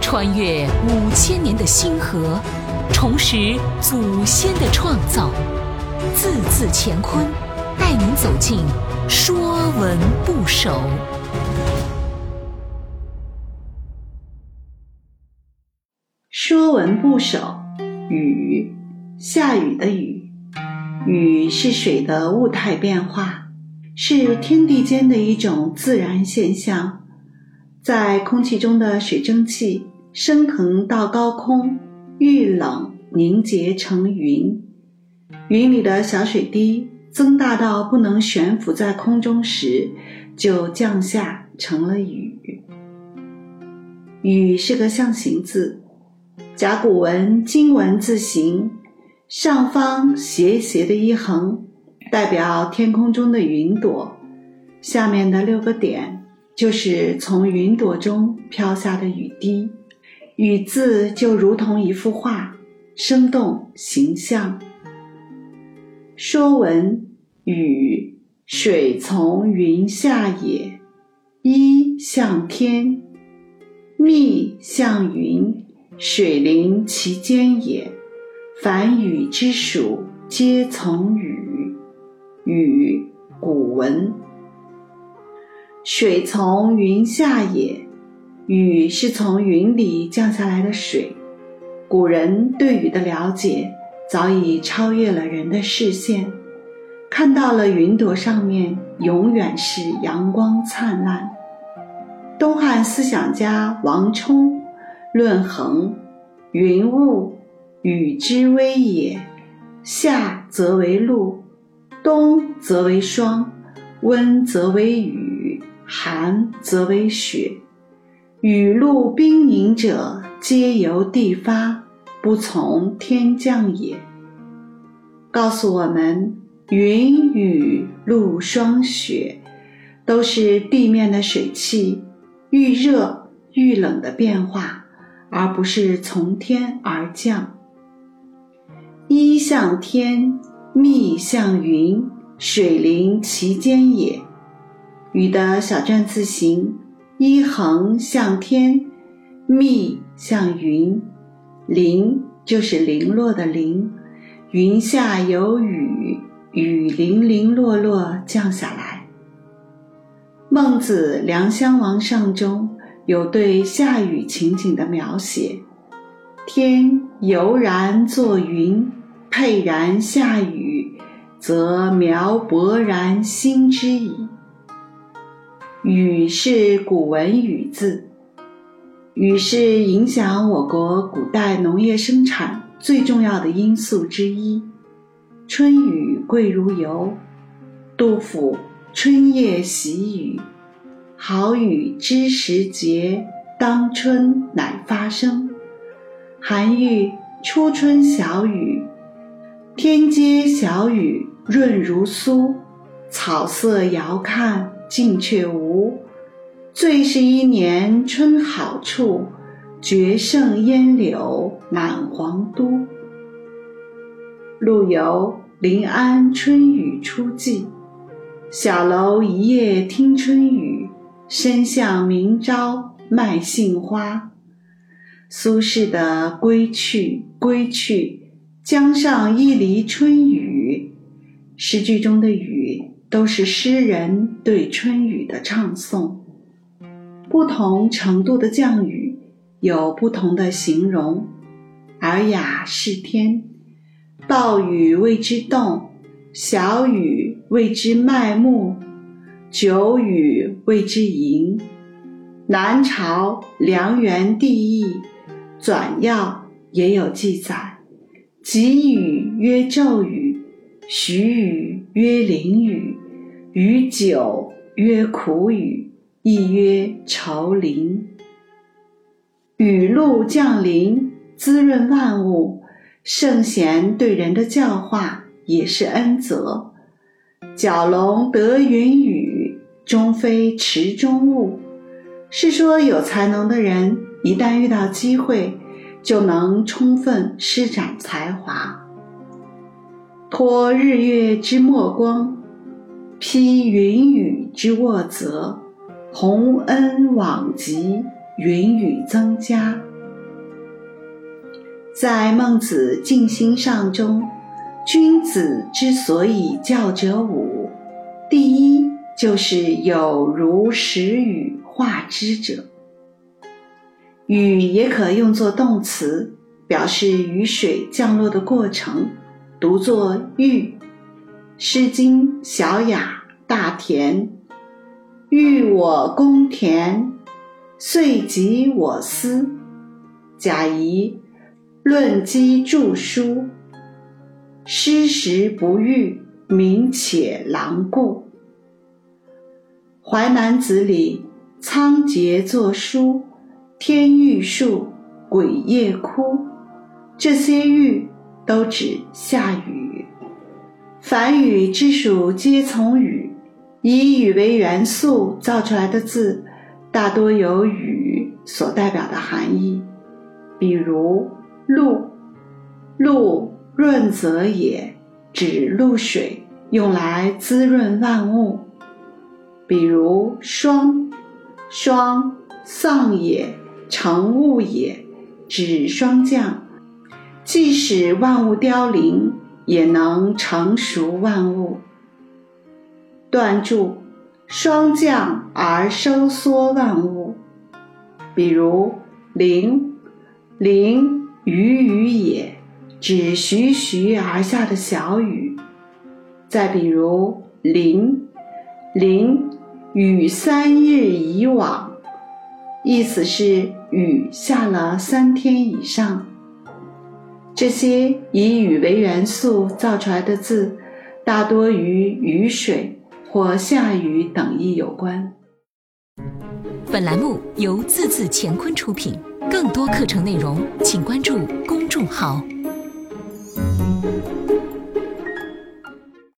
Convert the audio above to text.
穿越五千年的星河，重拾祖先的创造，字字乾坤，带您走进《说文不首》。《说文不首》雨，下雨的雨。雨是水的物态变化，是天地间的一种自然现象。在空气中的水蒸气升腾到高空，遇冷凝结成云。云里的小水滴增大到不能悬浮在空中时，就降下成了雨。雨是个象形字，甲骨文金文字形。上方斜斜的一横，代表天空中的云朵；下面的六个点，就是从云朵中飘下的雨滴。雨字就如同一幅画，生动形象。《说文》雨，水从云下也。一向天，密向云，水临其间也。凡雨之属，皆从雨。雨，古文。水从云下也。雨是从云里降下来的水。古人对雨的了解早已超越了人的视线，看到了云朵上面永远是阳光灿烂。东汉思想家王充论衡，云雾。雨之微也，夏则为露，冬则为霜，温则为雨，寒则为雪。雨露冰凝者，皆由地发，不从天降也。告诉我们，云、雨、露、霜、雪，都是地面的水汽遇热遇冷的变化，而不是从天而降。一向天，密向云，水临其间也。雨的小篆字形：一横向天，密向云，零就是零落的零。云下有雨，雨零零落落降下来。孟子《良乡王上》中有对下雨情景的描写：天悠然作云。沛然下雨，则苗勃然兴之矣。雨是古文“雨”字，雨是影响我国古代农业生产最重要的因素之一。春雨贵如油，杜甫“春夜喜雨，好雨知时节，当春乃发生。”韩愈“初春小雨。天街小雨润如酥，草色遥看近却无。最是一年春好处，绝胜烟柳满皇都。陆游《临安春雨初霁》：小楼一夜听春雨，深巷明朝卖杏花。苏轼的《归去，归去》。江上一犁春雨，诗句中的雨都是诗人对春雨的唱诵。不同程度的降雨有不同的形容：尔雅是天，暴雨谓之冻，小雨谓之麦木，久雨谓之盈。南朝梁元帝义转要也有记载。急雨曰骤雨，徐雨曰淋雨，雨久曰苦雨，亦曰愁淋。雨露降临，滋润万物，圣贤对人的教化也是恩泽。蛟龙得云雨，终非池中物，是说有才能的人一旦遇到机会。就能充分施展才华，托日月之墨光，披云雨之沃泽，洪恩往极，云雨增加。在《孟子尽心上》中，君子之所以教者五，第一就是有如使雨化之者。雨也可用作动词，表示雨水降落的过程，读作玉。《诗经·小雅·大田》：“欲我公田，遂及我思。”贾谊《论机著书》：“失时不遇，民且狼顾。”《淮南子》里：“仓颉作书。”天欲树，鬼夜哭，这些欲都指下雨。凡雨之属皆从雨，以雨为元素造出来的字，大多有雨所代表的含义。比如露，露润泽也，指露水，用来滋润万物。比如霜，霜丧也。成物也，指霜降，即使万物凋零，也能成熟万物。断注：霜降而收缩万物。比如淋，淋雨雨也，指徐徐而下的小雨。再比如淋，淋雨三日以往。意思是雨下了三天以上。这些以雨为元素造出来的字，大多与雨水或下雨等意有关。本栏目由字字乾坤出品，更多课程内容请关注公众号。